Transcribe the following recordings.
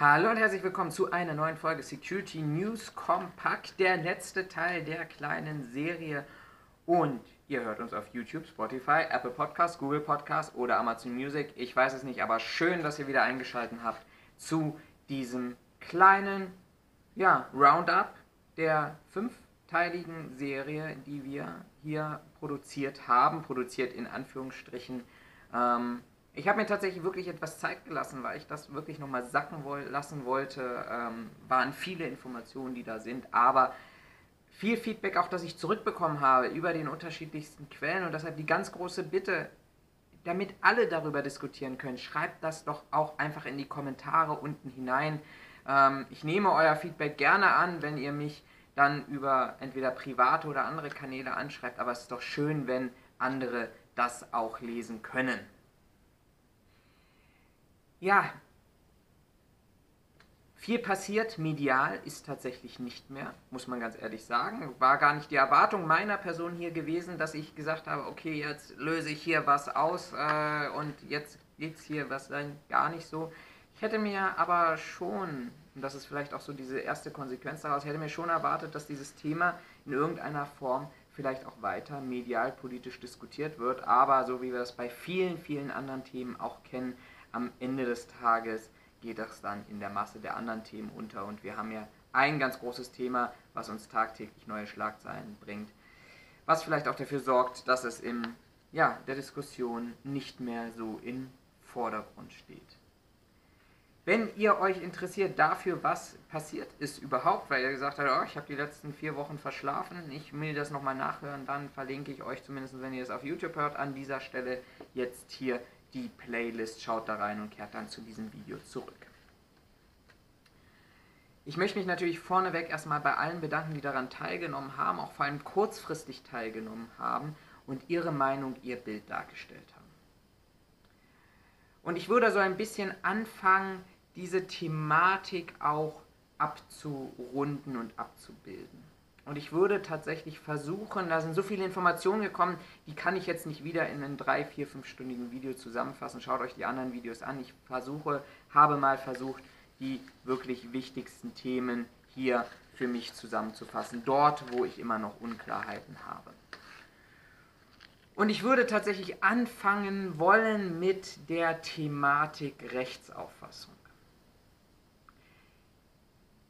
Hallo und herzlich willkommen zu einer neuen Folge Security News Compact, der letzte Teil der kleinen Serie. Und ihr hört uns auf YouTube, Spotify, Apple Podcasts, Google Podcasts oder Amazon Music. Ich weiß es nicht, aber schön, dass ihr wieder eingeschaltet habt zu diesem kleinen ja, Roundup der fünfteiligen Serie, die wir hier produziert haben. Produziert in Anführungsstrichen. Ähm, ich habe mir tatsächlich wirklich etwas Zeit gelassen, weil ich das wirklich nochmal sacken woll lassen wollte. Ähm, waren viele Informationen, die da sind, aber viel Feedback auch, das ich zurückbekommen habe über den unterschiedlichsten Quellen und deshalb die ganz große Bitte, damit alle darüber diskutieren können, schreibt das doch auch einfach in die Kommentare unten hinein. Ähm, ich nehme euer Feedback gerne an, wenn ihr mich dann über entweder private oder andere Kanäle anschreibt, aber es ist doch schön, wenn andere das auch lesen können ja, viel passiert medial ist tatsächlich nicht mehr, muss man ganz ehrlich sagen. War gar nicht die Erwartung meiner Person hier gewesen, dass ich gesagt habe, okay, jetzt löse ich hier was aus äh, und jetzt geht es hier was dann gar nicht so. Ich hätte mir aber schon, und das ist vielleicht auch so diese erste Konsequenz daraus, ich hätte mir schon erwartet, dass dieses Thema in irgendeiner Form vielleicht auch weiter medial politisch diskutiert wird. Aber so wie wir das bei vielen, vielen anderen Themen auch kennen, am Ende des Tages geht das dann in der Masse der anderen Themen unter und wir haben ja ein ganz großes Thema, was uns tagtäglich neue Schlagzeilen bringt, was vielleicht auch dafür sorgt, dass es in ja, der Diskussion nicht mehr so im Vordergrund steht. Wenn ihr euch interessiert dafür, was passiert ist überhaupt, weil ihr gesagt habt, oh, ich habe die letzten vier Wochen verschlafen, ich will das nochmal nachhören, dann verlinke ich euch zumindest, wenn ihr es auf YouTube hört, an dieser Stelle jetzt hier die Playlist, schaut da rein und kehrt dann zu diesem Video zurück. Ich möchte mich natürlich vorneweg erstmal bei allen bedanken, die daran teilgenommen haben, auch vor allem kurzfristig teilgenommen haben und ihre Meinung, ihr Bild dargestellt haben. Und ich würde so ein bisschen anfangen, diese Thematik auch abzurunden und abzubilden. Und ich würde tatsächlich versuchen, da sind so viele Informationen gekommen, die kann ich jetzt nicht wieder in einem 3, 4, 5-stündigen Video zusammenfassen. Schaut euch die anderen Videos an. Ich versuche, habe mal versucht, die wirklich wichtigsten Themen hier für mich zusammenzufassen. Dort, wo ich immer noch Unklarheiten habe. Und ich würde tatsächlich anfangen wollen mit der Thematik Rechtsauffassung.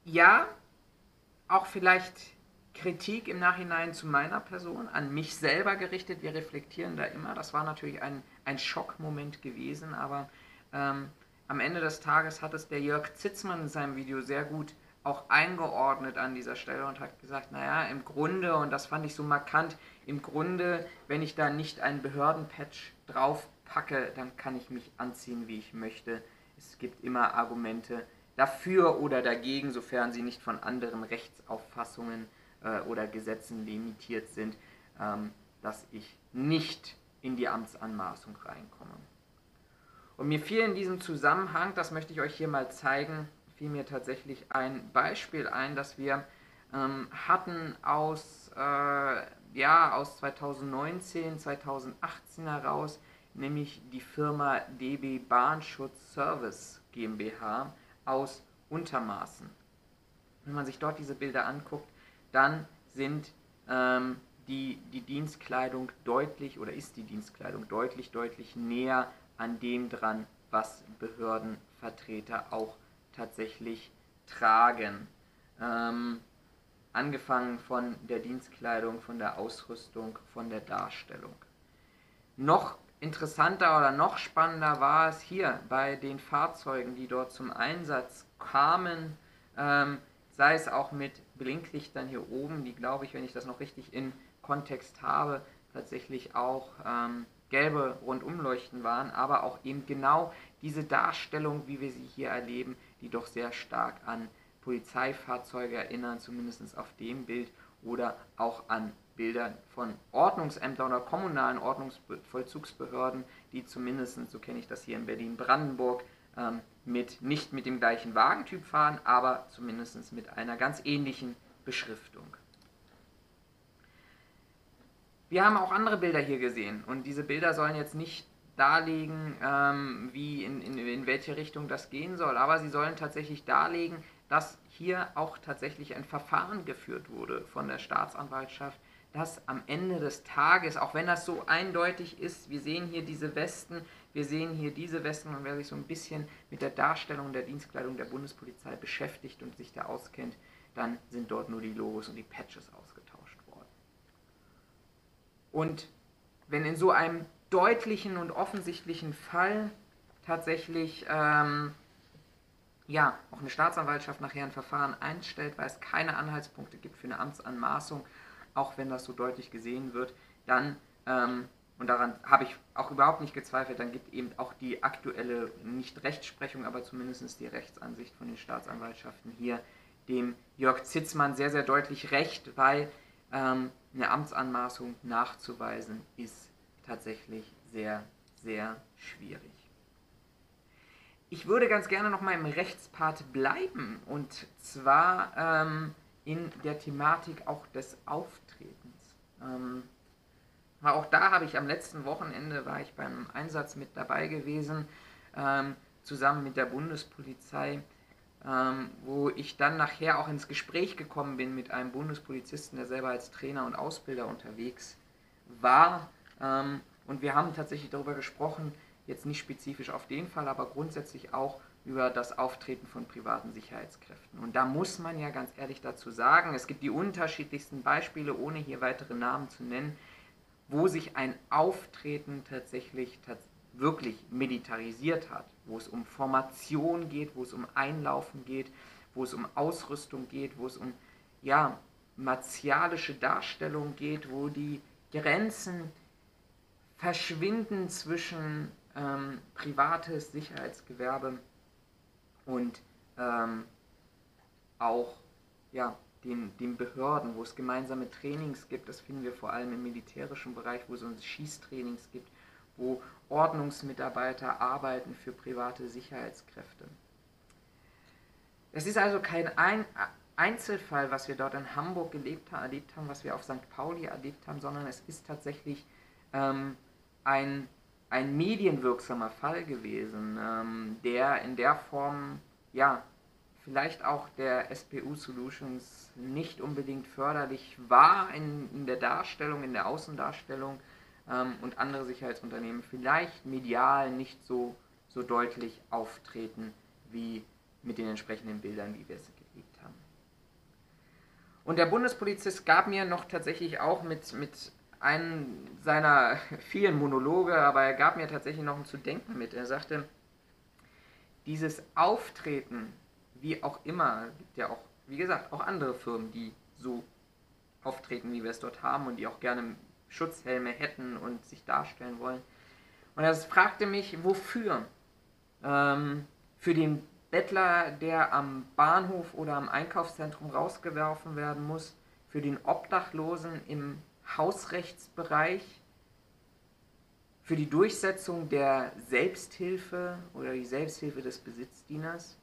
Ja, auch vielleicht Kritik im Nachhinein zu meiner Person, an mich selber gerichtet. Wir reflektieren da immer. Das war natürlich ein, ein Schockmoment gewesen, aber ähm, am Ende des Tages hat es der Jörg Zitzmann in seinem Video sehr gut auch eingeordnet an dieser Stelle und hat gesagt, naja, im Grunde, und das fand ich so markant, im Grunde, wenn ich da nicht einen Behördenpatch drauf packe, dann kann ich mich anziehen, wie ich möchte. Es gibt immer Argumente dafür oder dagegen, sofern sie nicht von anderen Rechtsauffassungen äh, oder Gesetzen limitiert sind, ähm, dass ich nicht in die Amtsanmaßung reinkomme. Und mir fiel in diesem Zusammenhang, das möchte ich euch hier mal zeigen, fiel mir tatsächlich ein Beispiel ein, das wir ähm, hatten aus, äh, ja, aus 2019, 2018 heraus, nämlich die Firma DB Bahnschutz Service GmbH aus Untermaßen. Wenn man sich dort diese Bilder anguckt, dann sind ähm, die, die Dienstkleidung deutlich oder ist die Dienstkleidung deutlich, deutlich näher an dem dran, was Behördenvertreter auch tatsächlich tragen. Ähm, angefangen von der Dienstkleidung, von der Ausrüstung, von der Darstellung. Noch interessanter oder noch spannender war es hier bei den Fahrzeugen, die dort zum Einsatz kamen, ähm, sei es auch mit Blinklichtern hier oben, die glaube ich, wenn ich das noch richtig in Kontext habe, tatsächlich auch ähm, gelbe Rundumleuchten waren, aber auch eben genau diese Darstellung, wie wir sie hier erleben, die doch sehr stark an Polizeifahrzeuge erinnern, zumindest auf dem Bild oder auch an Bilder von Ordnungsämtern oder kommunalen Ordnungsvollzugsbehörden, die zumindest, so kenne ich das hier in Berlin-Brandenburg, ähm, mit, nicht mit dem gleichen Wagentyp fahren, aber zumindest mit einer ganz ähnlichen Beschriftung. Wir haben auch andere Bilder hier gesehen und diese Bilder sollen jetzt nicht darlegen, ähm, wie in, in, in welche Richtung das gehen soll, aber sie sollen tatsächlich darlegen, dass hier auch tatsächlich ein Verfahren geführt wurde von der Staatsanwaltschaft, dass am Ende des Tages, auch wenn das so eindeutig ist, wir sehen hier diese Westen, wir sehen hier diese Westen und wer sich so ein bisschen mit der Darstellung der Dienstkleidung der Bundespolizei beschäftigt und sich da auskennt, dann sind dort nur die Logos und die Patches ausgetauscht worden. Und wenn in so einem deutlichen und offensichtlichen Fall tatsächlich ähm, ja, auch eine Staatsanwaltschaft nachher ein Verfahren einstellt, weil es keine Anhaltspunkte gibt für eine Amtsanmaßung, auch wenn das so deutlich gesehen wird, dann, ähm, und daran habe ich auch überhaupt nicht gezweifelt, dann gibt eben auch die aktuelle, nicht Rechtsprechung, aber zumindest die Rechtsansicht von den Staatsanwaltschaften hier dem Jörg Zitzmann sehr, sehr deutlich recht, weil ähm, eine Amtsanmaßung nachzuweisen ist tatsächlich sehr, sehr schwierig. Ich würde ganz gerne noch mal im Rechtspart bleiben und zwar ähm, in der Thematik auch des Auftretens. Ähm, auch da habe ich am letzten Wochenende war ich beim Einsatz mit dabei gewesen, ähm, zusammen mit der Bundespolizei, ähm, wo ich dann nachher auch ins Gespräch gekommen bin mit einem Bundespolizisten, der selber als Trainer und Ausbilder unterwegs war. Ähm, und wir haben tatsächlich darüber gesprochen, jetzt nicht spezifisch auf den Fall, aber grundsätzlich auch über das Auftreten von privaten Sicherheitskräften. Und da muss man ja ganz ehrlich dazu sagen, es gibt die unterschiedlichsten Beispiele, ohne hier weitere Namen zu nennen, wo sich ein Auftreten tatsächlich wirklich militarisiert hat, wo es um Formation geht, wo es um Einlaufen geht, wo es um Ausrüstung geht, wo es um ja, martialische Darstellung geht, wo die Grenzen verschwinden zwischen ähm, privates Sicherheitsgewerbe und ähm, auch ja, den, den Behörden, wo es gemeinsame Trainings gibt, das finden wir vor allem im militärischen Bereich, wo es uns Schießtrainings gibt, wo Ordnungsmitarbeiter arbeiten für private Sicherheitskräfte. Es ist also kein Ein Einzelfall, was wir dort in Hamburg gelebt, erlebt haben, was wir auf St. Pauli erlebt haben, sondern es ist tatsächlich ähm, ein ein medienwirksamer Fall gewesen, ähm, der in der Form, ja, vielleicht auch der SPU Solutions nicht unbedingt förderlich war in, in der Darstellung, in der Außendarstellung ähm, und andere Sicherheitsunternehmen vielleicht medial nicht so, so deutlich auftreten wie mit den entsprechenden Bildern, wie wir es geliebt haben. Und der Bundespolizist gab mir noch tatsächlich auch mit, mit einen seiner vielen Monologe, aber er gab mir tatsächlich noch ein zu denken mit. Er sagte, dieses Auftreten, wie auch immer, gibt ja auch, wie gesagt, auch andere Firmen, die so auftreten, wie wir es dort haben und die auch gerne Schutzhelme hätten und sich darstellen wollen. Und er fragte mich, wofür? Ähm, für den Bettler, der am Bahnhof oder am Einkaufszentrum rausgeworfen werden muss, für den Obdachlosen im Hausrechtsbereich für die Durchsetzung der Selbsthilfe oder die Selbsthilfe des Besitzdieners?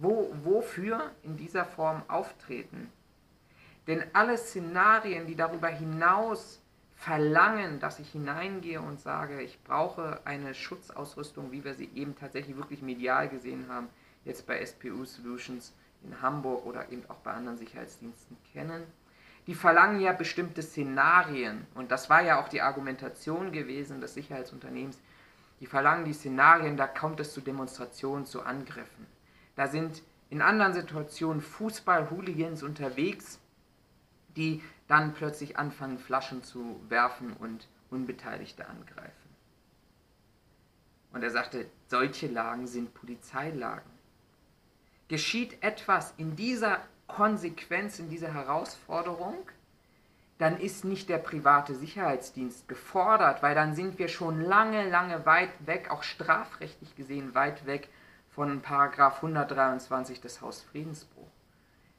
Wo, wofür in dieser Form auftreten? Denn alle Szenarien, die darüber hinaus verlangen, dass ich hineingehe und sage, ich brauche eine Schutzausrüstung, wie wir sie eben tatsächlich wirklich medial gesehen haben, jetzt bei SPU Solutions in Hamburg oder eben auch bei anderen Sicherheitsdiensten kennen, die verlangen ja bestimmte Szenarien. Und das war ja auch die Argumentation gewesen des Sicherheitsunternehmens. Die verlangen die Szenarien, da kommt es zu Demonstrationen, zu Angriffen. Da sind in anderen Situationen Fußball-Hooligans unterwegs, die dann plötzlich anfangen, Flaschen zu werfen und Unbeteiligte angreifen. Und er sagte, solche Lagen sind Polizeilagen. Geschieht etwas in dieser Konsequenz in dieser Herausforderung, dann ist nicht der private Sicherheitsdienst gefordert, weil dann sind wir schon lange, lange weit weg, auch strafrechtlich gesehen weit weg von Paragraph 123 des Hausfriedensbruch.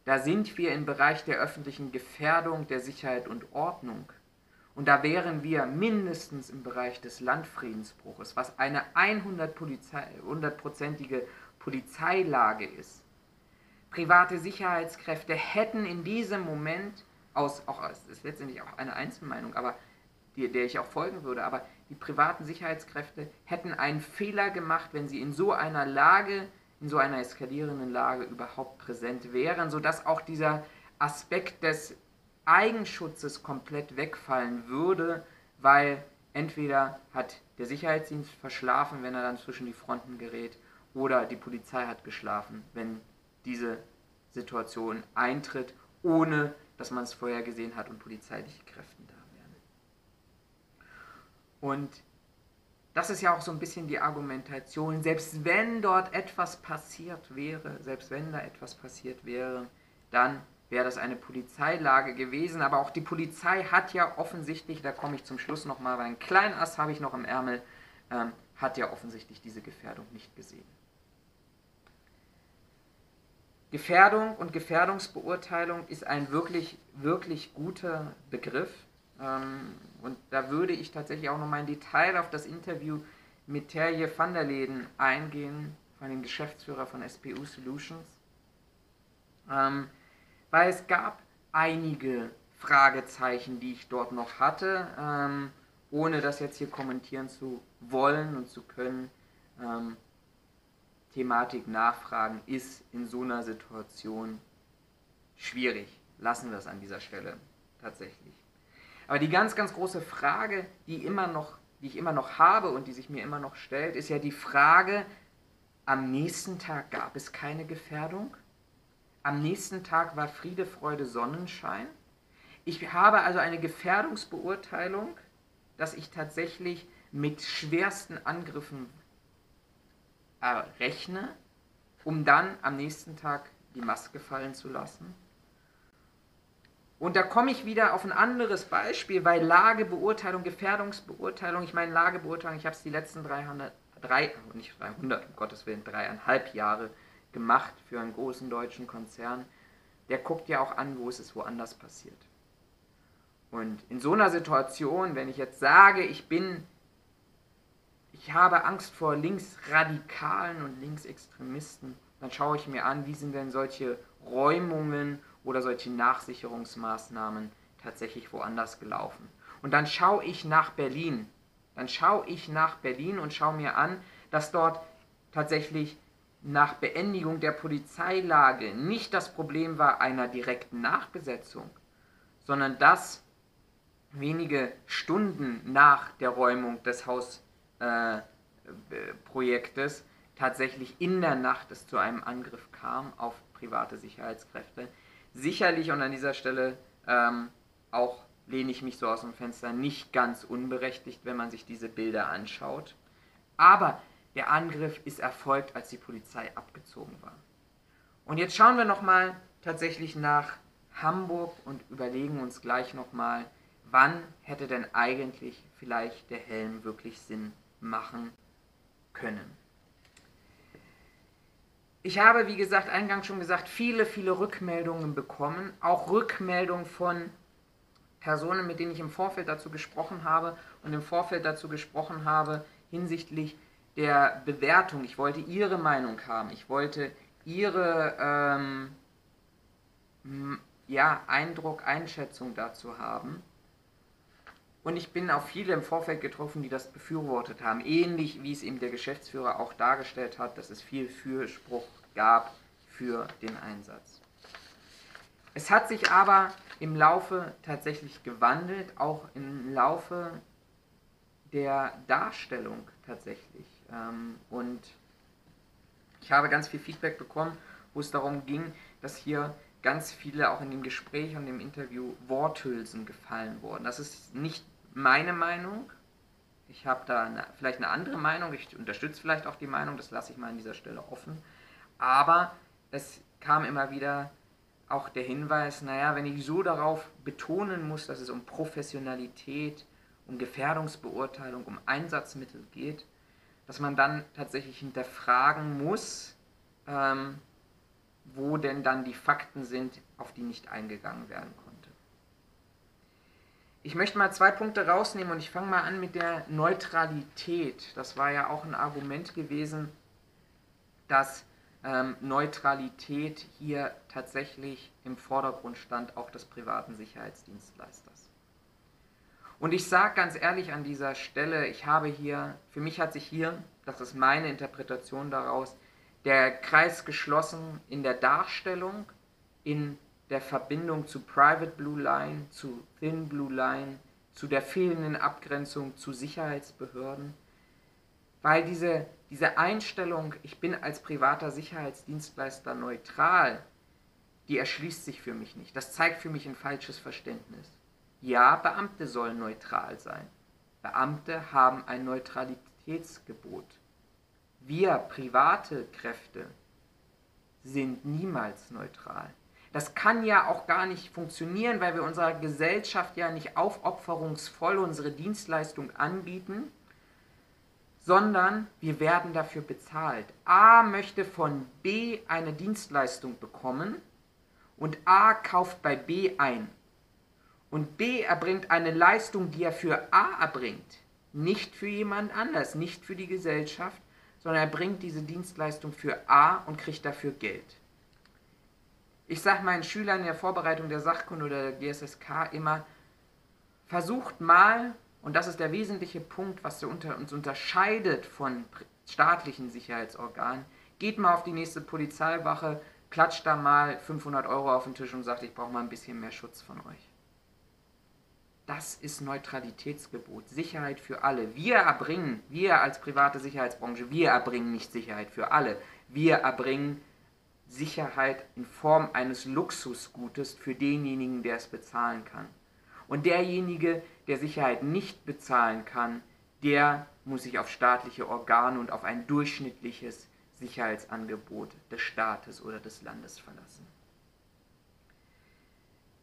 Da sind wir im Bereich der öffentlichen Gefährdung der Sicherheit und Ordnung. Und da wären wir mindestens im Bereich des Landfriedensbruches, was eine 100-prozentige Polizeilage ist private Sicherheitskräfte hätten in diesem Moment, aus, auch das ist letztendlich auch eine Einzelmeinung, aber die, der ich auch folgen würde, aber die privaten Sicherheitskräfte hätten einen Fehler gemacht, wenn sie in so einer Lage, in so einer eskalierenden Lage überhaupt präsent wären, sodass auch dieser Aspekt des Eigenschutzes komplett wegfallen würde, weil entweder hat der Sicherheitsdienst verschlafen, wenn er dann zwischen die Fronten gerät, oder die Polizei hat geschlafen, wenn diese Situation eintritt, ohne dass man es vorher gesehen hat und polizeiliche Kräfte da. Und das ist ja auch so ein bisschen die Argumentation, selbst wenn dort etwas passiert wäre, selbst wenn da etwas passiert wäre, dann wäre das eine Polizeilage gewesen. Aber auch die Polizei hat ja offensichtlich, da komme ich zum Schluss nochmal, weil ein kleinen Ass habe ich noch im Ärmel, ähm, hat ja offensichtlich diese Gefährdung nicht gesehen. Gefährdung und Gefährdungsbeurteilung ist ein wirklich, wirklich guter Begriff. Ähm, und da würde ich tatsächlich auch nochmal im Detail auf das Interview mit Terje van der Leden eingehen, von dem Geschäftsführer von SPU Solutions. Ähm, weil es gab einige Fragezeichen, die ich dort noch hatte, ähm, ohne das jetzt hier kommentieren zu wollen und zu können. Ähm, Thematik nachfragen ist in so einer Situation schwierig. Lassen wir es an dieser Stelle tatsächlich. Aber die ganz, ganz große Frage, die, immer noch, die ich immer noch habe und die sich mir immer noch stellt, ist ja die Frage, am nächsten Tag gab es keine Gefährdung? Am nächsten Tag war Friede, Freude, Sonnenschein. Ich habe also eine Gefährdungsbeurteilung, dass ich tatsächlich mit schwersten Angriffen errechne, um dann am nächsten Tag die Maske fallen zu lassen. Und da komme ich wieder auf ein anderes Beispiel, weil Lagebeurteilung, Gefährdungsbeurteilung, ich meine Lagebeurteilung, ich habe es die letzten 300, drei, nicht 300, um Gottes Willen, dreieinhalb Jahre gemacht für einen großen deutschen Konzern, der guckt ja auch an, wo ist es woanders passiert. Und in so einer Situation, wenn ich jetzt sage, ich bin, ich habe Angst vor Linksradikalen und Linksextremisten, dann schaue ich mir an, wie sind denn solche Räumungen oder solche Nachsicherungsmaßnahmen tatsächlich woanders gelaufen. Und dann schaue ich nach Berlin. Dann schaue ich nach Berlin und schaue mir an, dass dort tatsächlich nach Beendigung der Polizeilage nicht das Problem war einer direkten Nachbesetzung, sondern dass wenige Stunden nach der Räumung des Hausprojektes äh, tatsächlich in der Nacht es zu einem Angriff kam auf private Sicherheitskräfte. Sicherlich und an dieser Stelle ähm, auch lehne ich mich so aus dem Fenster nicht ganz unberechtigt, wenn man sich diese Bilder anschaut. Aber der Angriff ist erfolgt, als die Polizei abgezogen war. Und jetzt schauen wir nochmal tatsächlich nach Hamburg und überlegen uns gleich nochmal, wann hätte denn eigentlich vielleicht der Helm wirklich Sinn machen können. Ich habe, wie gesagt, eingangs schon gesagt, viele, viele Rückmeldungen bekommen, auch Rückmeldungen von Personen, mit denen ich im Vorfeld dazu gesprochen habe und im Vorfeld dazu gesprochen habe hinsichtlich der Bewertung. Ich wollte Ihre Meinung haben. Ich wollte Ihre ähm, ja, Eindruck, Einschätzung dazu haben. Und ich bin auf viele im Vorfeld getroffen, die das befürwortet haben. Ähnlich wie es eben der Geschäftsführer auch dargestellt hat, dass es viel Fürspruch gab für den Einsatz. Es hat sich aber im Laufe tatsächlich gewandelt, auch im Laufe der Darstellung tatsächlich. Ähm, und ich habe ganz viel Feedback bekommen, wo es darum ging, dass hier ganz viele auch in dem Gespräch und im Interview Worthülsen gefallen wurden. Das ist nicht meine Meinung. Ich habe da eine, vielleicht eine andere Meinung. Ich unterstütze vielleicht auch die Meinung, das lasse ich mal an dieser Stelle offen. Aber es kam immer wieder auch der Hinweis, naja, wenn ich so darauf betonen muss, dass es um Professionalität, um Gefährdungsbeurteilung, um Einsatzmittel geht, dass man dann tatsächlich hinterfragen muss, ähm, wo denn dann die Fakten sind, auf die nicht eingegangen werden konnte. Ich möchte mal zwei Punkte rausnehmen und ich fange mal an mit der Neutralität. Das war ja auch ein Argument gewesen, dass ähm, Neutralität hier tatsächlich im Vordergrund stand, auch des privaten Sicherheitsdienstleisters. Und ich sage ganz ehrlich an dieser Stelle, ich habe hier, für mich hat sich hier, das ist meine Interpretation daraus, der Kreis geschlossen in der Darstellung, in der Verbindung zu Private Blue Line, zu Thin Blue Line, zu der fehlenden Abgrenzung zu Sicherheitsbehörden, weil diese, diese Einstellung, ich bin als privater Sicherheitsdienstleister neutral, die erschließt sich für mich nicht. Das zeigt für mich ein falsches Verständnis. Ja, Beamte sollen neutral sein. Beamte haben ein Neutralitätsgebot. Wir private Kräfte sind niemals neutral. Das kann ja auch gar nicht funktionieren, weil wir unserer Gesellschaft ja nicht aufopferungsvoll unsere Dienstleistung anbieten, sondern wir werden dafür bezahlt. A möchte von B eine Dienstleistung bekommen und A kauft bei B ein. Und B erbringt eine Leistung, die er für A erbringt, nicht für jemand anders, nicht für die Gesellschaft, sondern er bringt diese Dienstleistung für A und kriegt dafür Geld. Ich sage meinen Schülern in der Vorbereitung der Sachkunde oder der GSSK immer, versucht mal, und das ist der wesentliche Punkt, was uns unterscheidet von staatlichen Sicherheitsorganen, geht mal auf die nächste Polizeiwache, klatscht da mal 500 Euro auf den Tisch und sagt, ich brauche mal ein bisschen mehr Schutz von euch. Das ist Neutralitätsgebot, Sicherheit für alle. Wir erbringen, wir als private Sicherheitsbranche, wir erbringen nicht Sicherheit für alle. Wir erbringen Sicherheit in Form eines Luxusgutes für denjenigen, der es bezahlen kann. Und derjenige, der Sicherheit nicht bezahlen kann, der muss sich auf staatliche Organe und auf ein durchschnittliches Sicherheitsangebot des Staates oder des Landes verlassen.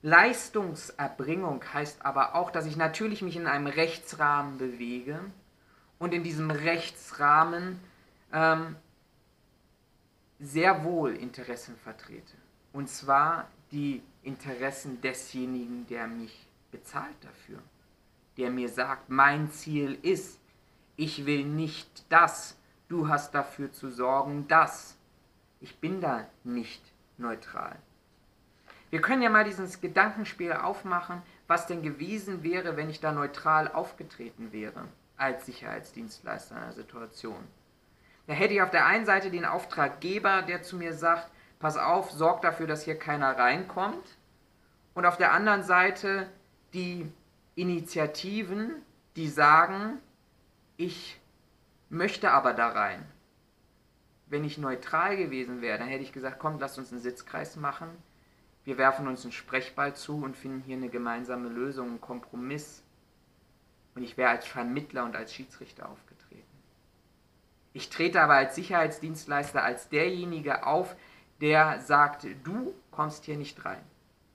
Leistungserbringung heißt aber auch, dass ich natürlich mich in einem Rechtsrahmen bewege und in diesem Rechtsrahmen ähm, sehr wohl Interessen vertrete. Und zwar die Interessen desjenigen, der mich bezahlt dafür. Der mir sagt, mein Ziel ist, ich will nicht das, du hast dafür zu sorgen, das. Ich bin da nicht neutral. Wir können ja mal dieses Gedankenspiel aufmachen, was denn gewesen wäre, wenn ich da neutral aufgetreten wäre als Sicherheitsdienstleister in einer Situation. Da hätte ich auf der einen Seite den Auftraggeber, der zu mir sagt, pass auf, sorg dafür, dass hier keiner reinkommt. Und auf der anderen Seite die Initiativen, die sagen, ich möchte aber da rein. Wenn ich neutral gewesen wäre, dann hätte ich gesagt, komm, lass uns einen Sitzkreis machen. Wir werfen uns einen Sprechball zu und finden hier eine gemeinsame Lösung, einen Kompromiss. Und ich wäre als Vermittler und als Schiedsrichter aufgetreten. Ich trete aber als Sicherheitsdienstleister als derjenige auf, der sagt, du kommst hier nicht rein.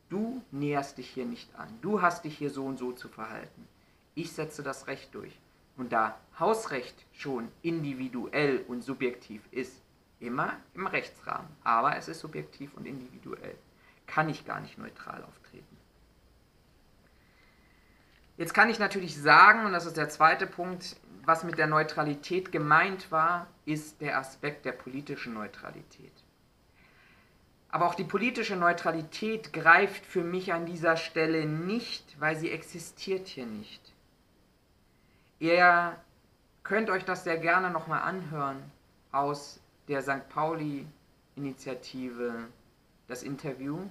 Du näherst dich hier nicht an. Du hast dich hier so und so zu verhalten. Ich setze das Recht durch. Und da Hausrecht schon individuell und subjektiv ist, immer im Rechtsrahmen, aber es ist subjektiv und individuell, kann ich gar nicht neutral auftreten. Jetzt kann ich natürlich sagen, und das ist der zweite Punkt, was mit der Neutralität gemeint war, ist der Aspekt der politischen Neutralität. Aber auch die politische Neutralität greift für mich an dieser Stelle nicht, weil sie existiert hier nicht. Ihr könnt euch das sehr gerne nochmal anhören aus der St. Pauli-Initiative, das Interview,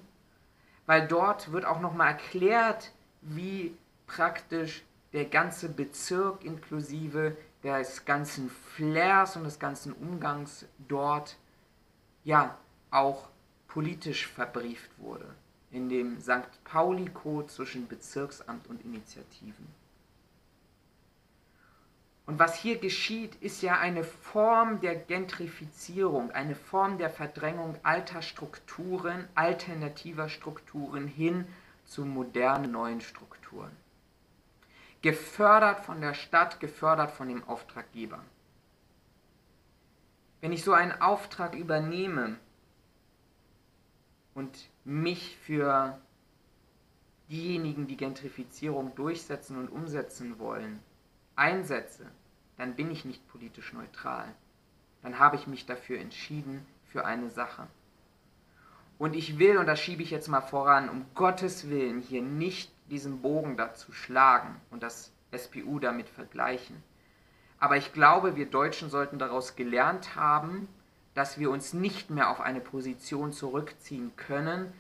weil dort wird auch nochmal erklärt, wie praktisch der ganze Bezirk inklusive des ganzen Flairs und des ganzen Umgangs dort ja auch politisch verbrieft wurde in dem St. Pauli-Code zwischen Bezirksamt und Initiativen. Und was hier geschieht, ist ja eine Form der Gentrifizierung, eine Form der Verdrängung alter Strukturen, alternativer Strukturen hin zu modernen neuen Strukturen gefördert von der Stadt, gefördert von dem Auftraggeber. Wenn ich so einen Auftrag übernehme und mich für diejenigen, die Gentrifizierung durchsetzen und umsetzen wollen, einsetze, dann bin ich nicht politisch neutral. Dann habe ich mich dafür entschieden für eine Sache. Und ich will, und das schiebe ich jetzt mal voran, um Gottes Willen hier nicht diesen Bogen dazu schlagen und das SPU damit vergleichen. Aber ich glaube, wir Deutschen sollten daraus gelernt haben, dass wir uns nicht mehr auf eine Position zurückziehen können,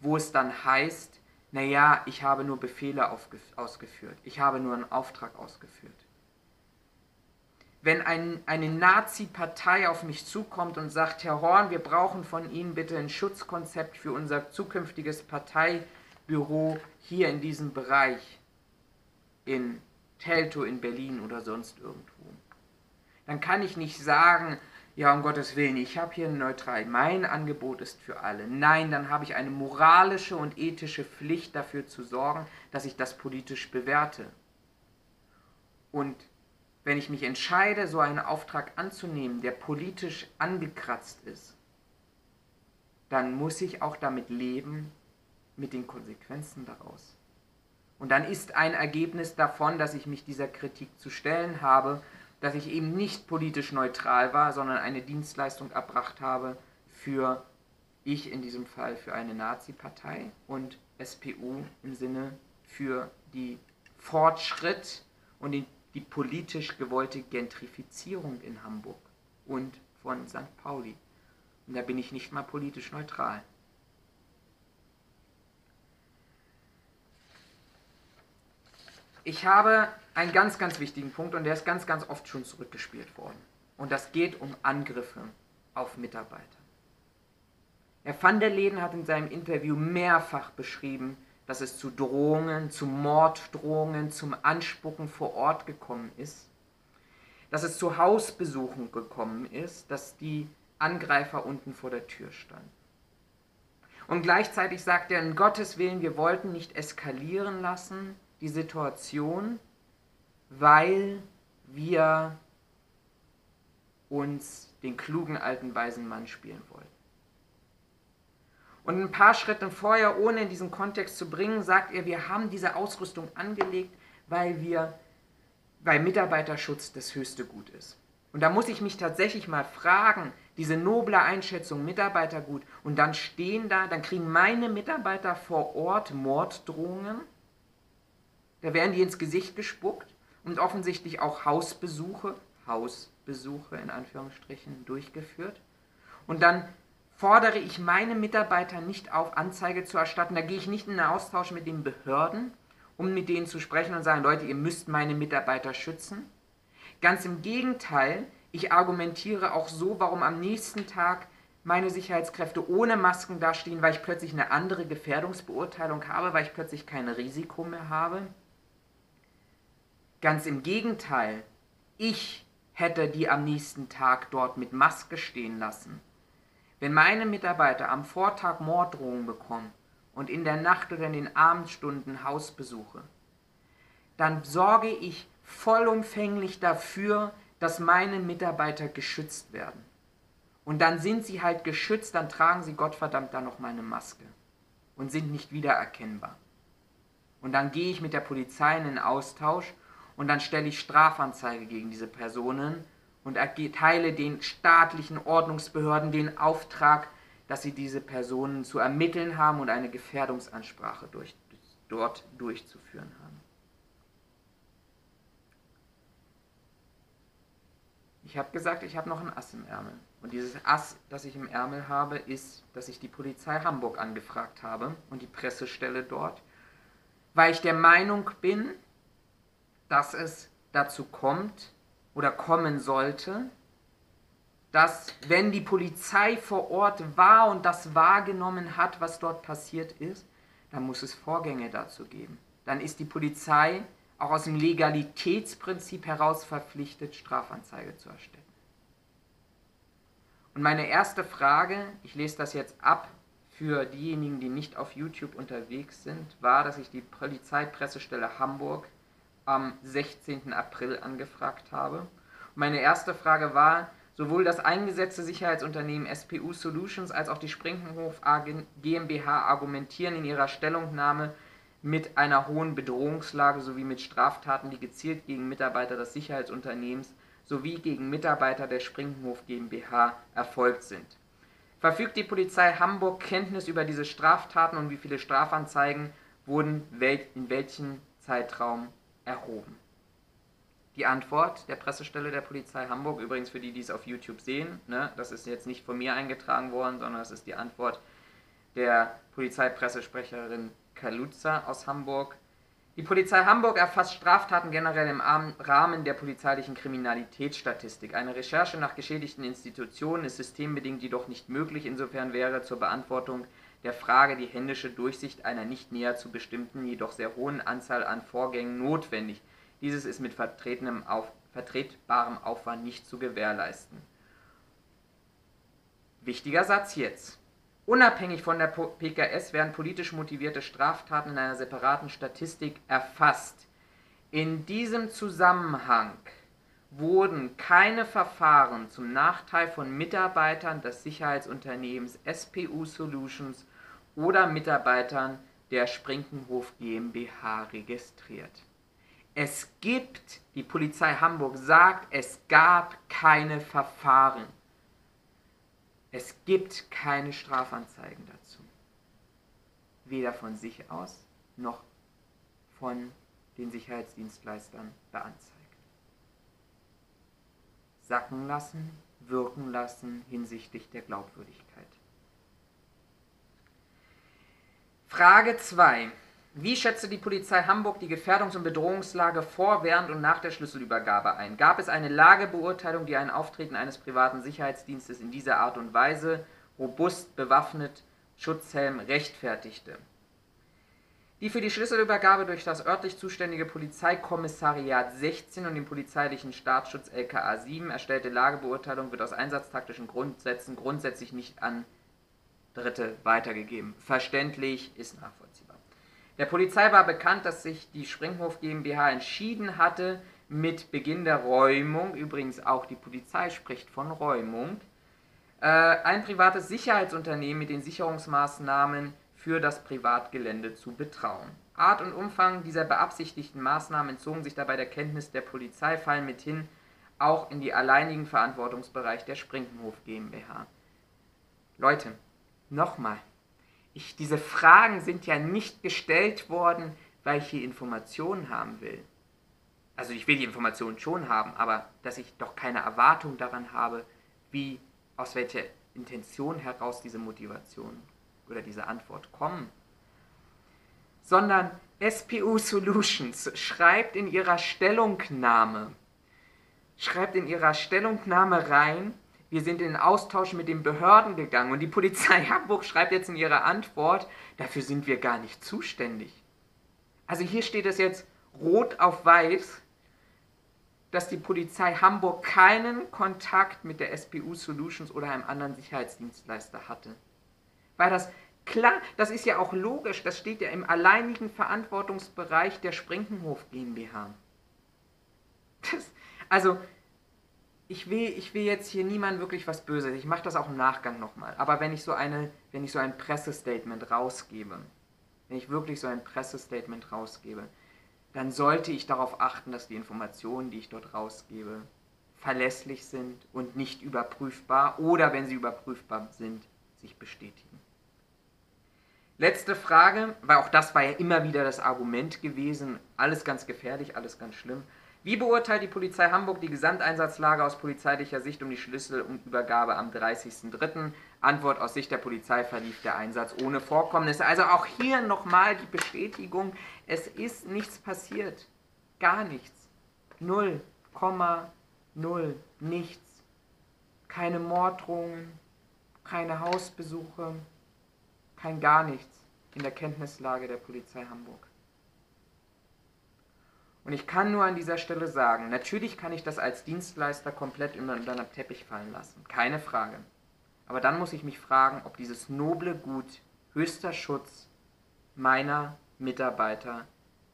wo es dann heißt, naja, ich habe nur Befehle ausgeführt, ich habe nur einen Auftrag ausgeführt. Wenn ein, eine Nazi-Partei auf mich zukommt und sagt, Herr Horn, wir brauchen von Ihnen bitte ein Schutzkonzept für unser zukünftiges Parteibüro hier in diesem Bereich, in Telto in Berlin oder sonst irgendwo, dann kann ich nicht sagen, ja, um Gottes Willen, ich habe hier neutral, mein Angebot ist für alle. Nein, dann habe ich eine moralische und ethische Pflicht dafür zu sorgen, dass ich das politisch bewerte. Und wenn ich mich entscheide, so einen Auftrag anzunehmen, der politisch angekratzt ist, dann muss ich auch damit leben, mit den Konsequenzen daraus. Und dann ist ein Ergebnis davon, dass ich mich dieser Kritik zu stellen habe, dass ich eben nicht politisch neutral war, sondern eine Dienstleistung erbracht habe für, ich in diesem Fall, für eine Nazi-Partei und SPU im Sinne für die Fortschritt und die, die politisch gewollte Gentrifizierung in Hamburg und von St. Pauli. Und da bin ich nicht mal politisch neutral. Ich habe einen ganz, ganz wichtigen Punkt und der ist ganz, ganz oft schon zurückgespielt worden. Und das geht um Angriffe auf Mitarbeiter. Herr van der Leden hat in seinem Interview mehrfach beschrieben, dass es zu Drohungen, zu Morddrohungen, zum Anspucken vor Ort gekommen ist, dass es zu Hausbesuchen gekommen ist, dass die Angreifer unten vor der Tür standen. Und gleichzeitig sagt er, in Gottes Willen, wir wollten nicht eskalieren lassen, die Situation, weil wir uns den klugen alten weisen Mann spielen wollten. Und ein paar Schritte vorher, ohne in diesen Kontext zu bringen, sagt er, wir haben diese Ausrüstung angelegt, weil wir, weil Mitarbeiterschutz das höchste Gut ist. Und da muss ich mich tatsächlich mal fragen, diese noble Einschätzung Mitarbeitergut, und dann stehen da, dann kriegen meine Mitarbeiter vor Ort Morddrohungen, da werden die ins Gesicht gespuckt und offensichtlich auch Hausbesuche, Hausbesuche in Anführungsstrichen durchgeführt. Und dann fordere ich meine Mitarbeiter nicht auf, Anzeige zu erstatten. Da gehe ich nicht in den Austausch mit den Behörden, um mit denen zu sprechen und sagen, Leute, ihr müsst meine Mitarbeiter schützen. Ganz im Gegenteil, ich argumentiere auch so, warum am nächsten Tag meine Sicherheitskräfte ohne Masken dastehen, weil ich plötzlich eine andere Gefährdungsbeurteilung habe, weil ich plötzlich kein Risiko mehr habe. Ganz im Gegenteil, ich hätte die am nächsten Tag dort mit Maske stehen lassen. Wenn meine Mitarbeiter am Vortag Morddrohungen bekommen und in der Nacht oder in den Abendstunden Hausbesuche, dann sorge ich vollumfänglich dafür, dass meine Mitarbeiter geschützt werden. Und dann sind sie halt geschützt, dann tragen sie Gottverdammt da noch meine Maske und sind nicht wiedererkennbar. Und dann gehe ich mit der Polizei in den Austausch und dann stelle ich Strafanzeige gegen diese Personen und erteile den staatlichen Ordnungsbehörden den Auftrag, dass sie diese Personen zu ermitteln haben und eine Gefährdungsansprache durch, dort durchzuführen haben. Ich habe gesagt, ich habe noch ein Ass im Ärmel. Und dieses Ass, das ich im Ärmel habe, ist, dass ich die Polizei Hamburg angefragt habe und die Pressestelle dort, weil ich der Meinung bin, dass es dazu kommt oder kommen sollte, dass wenn die Polizei vor Ort war und das wahrgenommen hat, was dort passiert ist, dann muss es Vorgänge dazu geben. Dann ist die Polizei auch aus dem Legalitätsprinzip heraus verpflichtet, Strafanzeige zu erstellen. Und meine erste Frage, ich lese das jetzt ab für diejenigen, die nicht auf YouTube unterwegs sind, war, dass ich die Polizeipressestelle Hamburg am 16. April angefragt habe. Meine erste Frage war, sowohl das eingesetzte Sicherheitsunternehmen SPU Solutions als auch die Sprinkenhof GmbH argumentieren in ihrer Stellungnahme mit einer hohen Bedrohungslage sowie mit Straftaten, die gezielt gegen Mitarbeiter des Sicherheitsunternehmens sowie gegen Mitarbeiter der Sprinkenhof GmbH erfolgt sind. Verfügt die Polizei Hamburg Kenntnis über diese Straftaten und wie viele Strafanzeigen wurden in welchem Zeitraum erhoben? Die Antwort der Pressestelle der Polizei Hamburg, übrigens für die, die es auf YouTube sehen, ne, das ist jetzt nicht von mir eingetragen worden, sondern das ist die Antwort der Polizeipressesprecherin Kaluza aus Hamburg. Die Polizei Hamburg erfasst Straftaten generell im Rahmen der polizeilichen Kriminalitätsstatistik. Eine Recherche nach geschädigten Institutionen ist systembedingt jedoch nicht möglich. Insofern wäre zur Beantwortung der Frage die händische Durchsicht einer nicht näher zu bestimmten, jedoch sehr hohen Anzahl an Vorgängen notwendig. Dieses ist mit vertretbarem Aufwand nicht zu gewährleisten. Wichtiger Satz jetzt. Unabhängig von der PKS werden politisch motivierte Straftaten in einer separaten Statistik erfasst. In diesem Zusammenhang wurden keine Verfahren zum Nachteil von Mitarbeitern des Sicherheitsunternehmens SPU Solutions oder Mitarbeitern der Sprinkenhof GmbH registriert. Es gibt, die Polizei Hamburg sagt, es gab keine Verfahren. Es gibt keine Strafanzeigen dazu. Weder von sich aus noch von den Sicherheitsdienstleistern beanzeigt. Sacken lassen, wirken lassen hinsichtlich der Glaubwürdigkeit. Frage 2. Wie schätzte die Polizei Hamburg die Gefährdungs- und Bedrohungslage vor, während und nach der Schlüsselübergabe ein? Gab es eine Lagebeurteilung, die ein Auftreten eines privaten Sicherheitsdienstes in dieser Art und Weise, robust bewaffnet, Schutzhelm, rechtfertigte? Die für die Schlüsselübergabe durch das örtlich zuständige Polizeikommissariat 16 und den polizeilichen Staatsschutz LKA 7 erstellte Lagebeurteilung wird aus einsatztaktischen Grundsätzen grundsätzlich nicht an Dritte weitergegeben. Verständlich ist nachvollziehbar. Der Polizei war bekannt, dass sich die Springhof GmbH entschieden hatte, mit Beginn der Räumung, übrigens auch die Polizei spricht von Räumung, äh, ein privates Sicherheitsunternehmen mit den Sicherungsmaßnahmen für das Privatgelände zu betrauen. Art und Umfang dieser beabsichtigten Maßnahmen entzogen sich dabei der Kenntnis der Polizei, fallen mithin auch in die alleinigen Verantwortungsbereich der Sprinkenhof GmbH. Leute, nochmal, ich, diese Fragen sind ja nicht gestellt worden, weil ich hier Informationen haben will. Also ich will die Informationen schon haben, aber dass ich doch keine Erwartung daran habe, wie, aus welcher Intention heraus diese Motivation oder diese Antwort kommen. Sondern SPU Solutions schreibt in ihrer Stellungnahme, schreibt in ihrer Stellungnahme rein, wir sind in Austausch mit den Behörden gegangen und die Polizei Hamburg schreibt jetzt in ihrer Antwort, dafür sind wir gar nicht zuständig. Also hier steht es jetzt rot auf weiß, dass die Polizei Hamburg keinen Kontakt mit der SPU Solutions oder einem anderen Sicherheitsdienstleister hatte. Weil das klar, das ist ja auch logisch, das steht ja im alleinigen Verantwortungsbereich der Sprinkenhof GmbH. Das, also ich will, ich will jetzt hier niemand wirklich was Böses. Ich mache das auch im Nachgang nochmal. Aber wenn ich so eine, wenn ich so ein Pressestatement rausgebe, wenn ich wirklich so ein Pressestatement rausgebe, dann sollte ich darauf achten, dass die Informationen, die ich dort rausgebe, verlässlich sind und nicht überprüfbar oder wenn sie überprüfbar sind, sich bestätigen. Letzte Frage, weil auch das war ja immer wieder das Argument gewesen, alles ganz gefährlich, alles ganz schlimm. Wie beurteilt die Polizei Hamburg die Gesamteinsatzlage aus polizeilicher Sicht um die Schlüsselübergabe am 30.03.? Antwort aus Sicht der Polizei verlief der Einsatz ohne Vorkommnisse. Also auch hier nochmal die Bestätigung, es ist nichts passiert. Gar nichts. Null, Komma, null, nichts. Keine Morddrohungen, keine Hausbesuche, kein gar nichts in der Kenntnislage der Polizei Hamburg. Und ich kann nur an dieser Stelle sagen, natürlich kann ich das als Dienstleister komplett unter den Teppich fallen lassen, keine Frage. Aber dann muss ich mich fragen, ob dieses noble Gut höchster Schutz meiner Mitarbeiter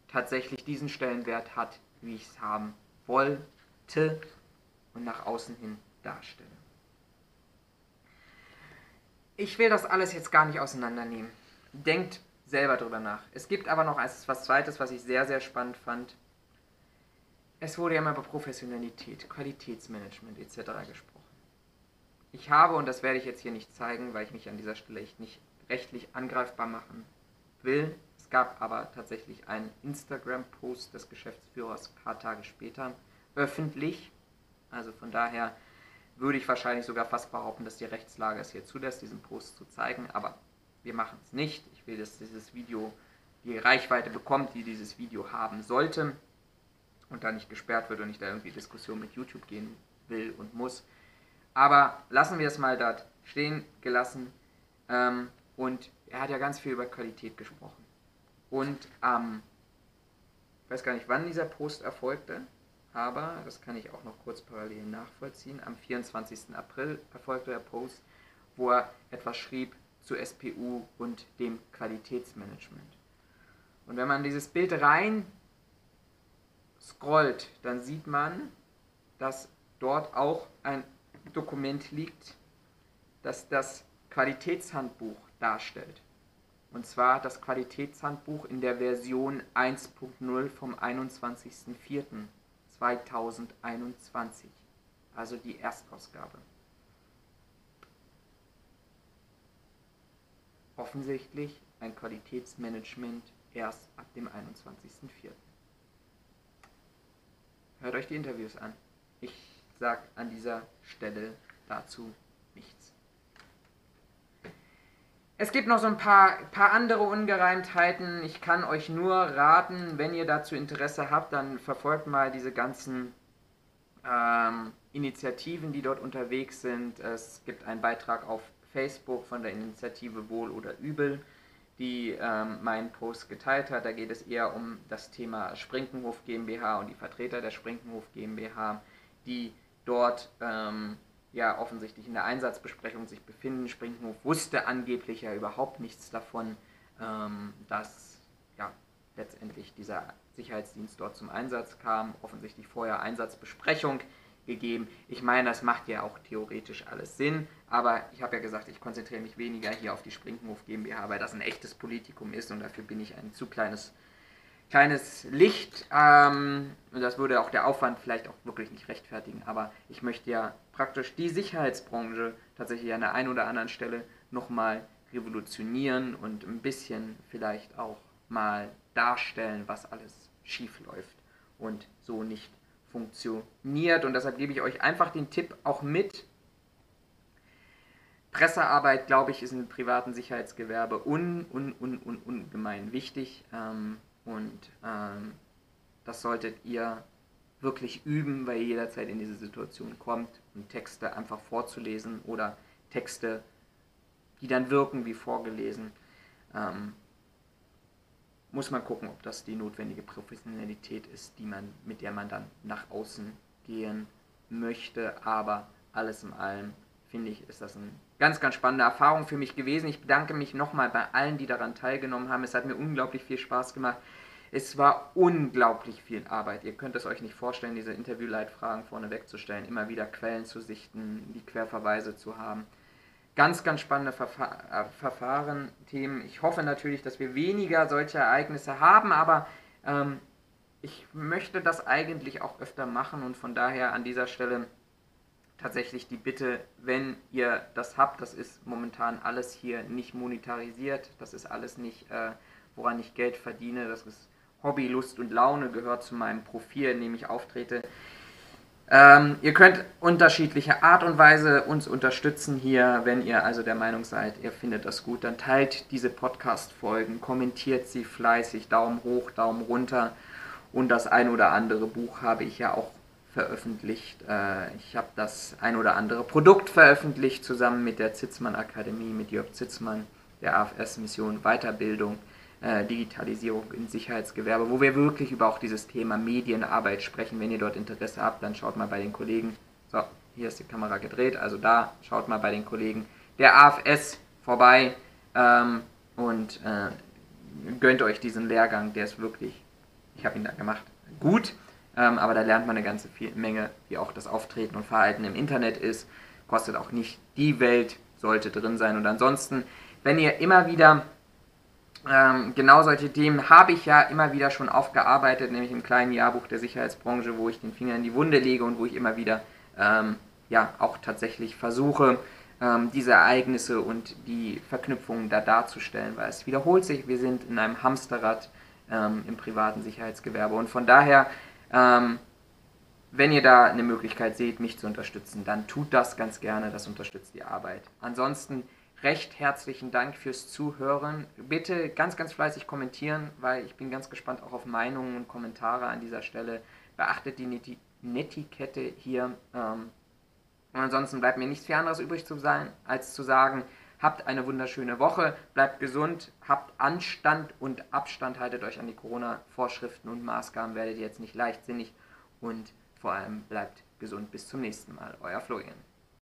tatsächlich diesen Stellenwert hat, wie ich es haben wollte und nach außen hin darstelle. Ich will das alles jetzt gar nicht auseinandernehmen. Denkt selber drüber nach. Es gibt aber noch etwas Zweites, was ich sehr, sehr spannend fand es wurde ja immer über Professionalität, Qualitätsmanagement etc. gesprochen. Ich habe, und das werde ich jetzt hier nicht zeigen, weil ich mich an dieser Stelle echt nicht rechtlich angreifbar machen will, Es gab aber tatsächlich einen Instagram-Post des Geschäftsführers ein paar Tage später öffentlich. Also von daher würde ich wahrscheinlich sogar fast behaupten, dass die Rechtslage es hier zulässt, diesen Post zu zeigen. Aber wir machen es nicht. Ich will, dass dieses Video die Reichweite bekommt, die dieses Video haben sollte und da nicht gesperrt wird und ich da irgendwie Diskussion mit YouTube gehen will und muss. Aber lassen wir es mal dort stehen gelassen. Ähm, und er hat ja ganz viel über Qualität gesprochen. Und ähm, ich weiß gar nicht, wann dieser Post erfolgte, aber das kann ich auch noch kurz parallel nachvollziehen. Am 24. April erfolgte der Post, wo er etwas schrieb zu SPU und dem Qualitätsmanagement. Und wenn man dieses Bild rein scrollt, dann sieht man, dass dort auch ein Dokument liegt, das das Qualitätshandbuch darstellt. Und zwar das Qualitätshandbuch in der Version 1.0 vom 21.04.2021, also die Erstausgabe. Offensichtlich ein Qualitätsmanagement erst ab dem 21.04. Hört euch die Interviews an. Ich sage an dieser Stelle dazu nichts. Es gibt noch so ein paar, paar andere Ungereimtheiten. Ich kann euch nur raten, wenn ihr dazu Interesse habt, dann verfolgt mal diese ganzen ähm, Initiativen, die dort unterwegs sind. Es gibt einen Beitrag auf Facebook von der Initiative Wohl oder Übel die ähm, meinen Post geteilt hat. Da geht es eher um das Thema Sprinkenhof GmbH und die Vertreter der Sprinkenhof GmbH, die dort ähm, ja offensichtlich in der Einsatzbesprechung sich befinden. Sprinkenhof wusste angeblich ja überhaupt nichts davon, ähm, dass ja letztendlich dieser Sicherheitsdienst dort zum Einsatz kam. Offensichtlich vorher Einsatzbesprechung gegeben. Ich meine, das macht ja auch theoretisch alles Sinn, aber ich habe ja gesagt, ich konzentriere mich weniger hier auf die Sprinkenhof GmbH, weil das ein echtes Politikum ist und dafür bin ich ein zu kleines, kleines Licht. Ähm, und das würde auch der Aufwand vielleicht auch wirklich nicht rechtfertigen, aber ich möchte ja praktisch die Sicherheitsbranche tatsächlich an der einen oder anderen Stelle nochmal revolutionieren und ein bisschen vielleicht auch mal darstellen, was alles schief läuft und so nicht funktioniert. Und deshalb gebe ich euch einfach den Tipp auch mit. Pressearbeit, glaube ich, ist im privaten Sicherheitsgewerbe un, un, un, un, ungemein wichtig. Ähm, und ähm, das solltet ihr wirklich üben, weil ihr jederzeit in diese Situation kommt und Texte einfach vorzulesen oder Texte, die dann wirken wie vorgelesen. Ähm, muss man gucken, ob das die notwendige Professionalität ist, die man, mit der man dann nach außen gehen möchte. Aber alles in allem finde ich, ist das eine ganz, ganz spannende Erfahrung für mich gewesen. Ich bedanke mich nochmal bei allen, die daran teilgenommen haben. Es hat mir unglaublich viel Spaß gemacht. Es war unglaublich viel Arbeit. Ihr könnt es euch nicht vorstellen, diese Interviewleitfragen vorne wegzustellen, immer wieder Quellen zu sichten, die Querverweise zu haben ganz, ganz spannende Verfa äh, Verfahren, Themen. Ich hoffe natürlich, dass wir weniger solche Ereignisse haben, aber ähm, ich möchte das eigentlich auch öfter machen und von daher an dieser Stelle tatsächlich die Bitte, wenn ihr das habt, das ist momentan alles hier nicht monetarisiert, das ist alles nicht, äh, woran ich Geld verdiene, das ist Hobby, Lust und Laune, gehört zu meinem Profil, in dem ich auftrete. Ähm, ihr könnt unterschiedliche Art und Weise uns unterstützen hier. Wenn ihr also der Meinung seid, ihr findet das gut, dann teilt diese Podcast-Folgen, kommentiert sie fleißig, Daumen hoch, Daumen runter. Und das ein oder andere Buch habe ich ja auch veröffentlicht. Äh, ich habe das ein oder andere Produkt veröffentlicht, zusammen mit der Zitzmann Akademie, mit Jörg Zitzmann, der AFS-Mission Weiterbildung. Äh, Digitalisierung im Sicherheitsgewerbe, wo wir wirklich über auch dieses Thema Medienarbeit sprechen. Wenn ihr dort Interesse habt, dann schaut mal bei den Kollegen. So, hier ist die Kamera gedreht, also da schaut mal bei den Kollegen der AFS vorbei ähm, und äh, gönnt euch diesen Lehrgang, der ist wirklich, ich habe ihn da gemacht, gut, ähm, aber da lernt man eine ganze viel, Menge, wie auch das Auftreten und Verhalten im Internet ist. Kostet auch nicht die Welt, sollte drin sein. Und ansonsten, wenn ihr immer wieder ähm, genau solche Themen habe ich ja immer wieder schon aufgearbeitet, nämlich im kleinen Jahrbuch der Sicherheitsbranche, wo ich den Finger in die Wunde lege und wo ich immer wieder ähm, ja auch tatsächlich versuche, ähm, diese Ereignisse und die Verknüpfungen da darzustellen, weil es wiederholt sich. Wir sind in einem Hamsterrad ähm, im privaten Sicherheitsgewerbe und von daher, ähm, wenn ihr da eine Möglichkeit seht, mich zu unterstützen, dann tut das ganz gerne, das unterstützt die Arbeit. Ansonsten recht herzlichen Dank fürs Zuhören. Bitte ganz, ganz fleißig kommentieren, weil ich bin ganz gespannt auch auf Meinungen und Kommentare an dieser Stelle. Beachtet die Netiquette hier. Ähm, und ansonsten bleibt mir nichts viel anderes übrig zu sein, als zu sagen, habt eine wunderschöne Woche, bleibt gesund, habt Anstand und Abstand, haltet euch an die Corona-Vorschriften und Maßgaben, werdet jetzt nicht leichtsinnig und vor allem bleibt gesund. Bis zum nächsten Mal, euer Florian.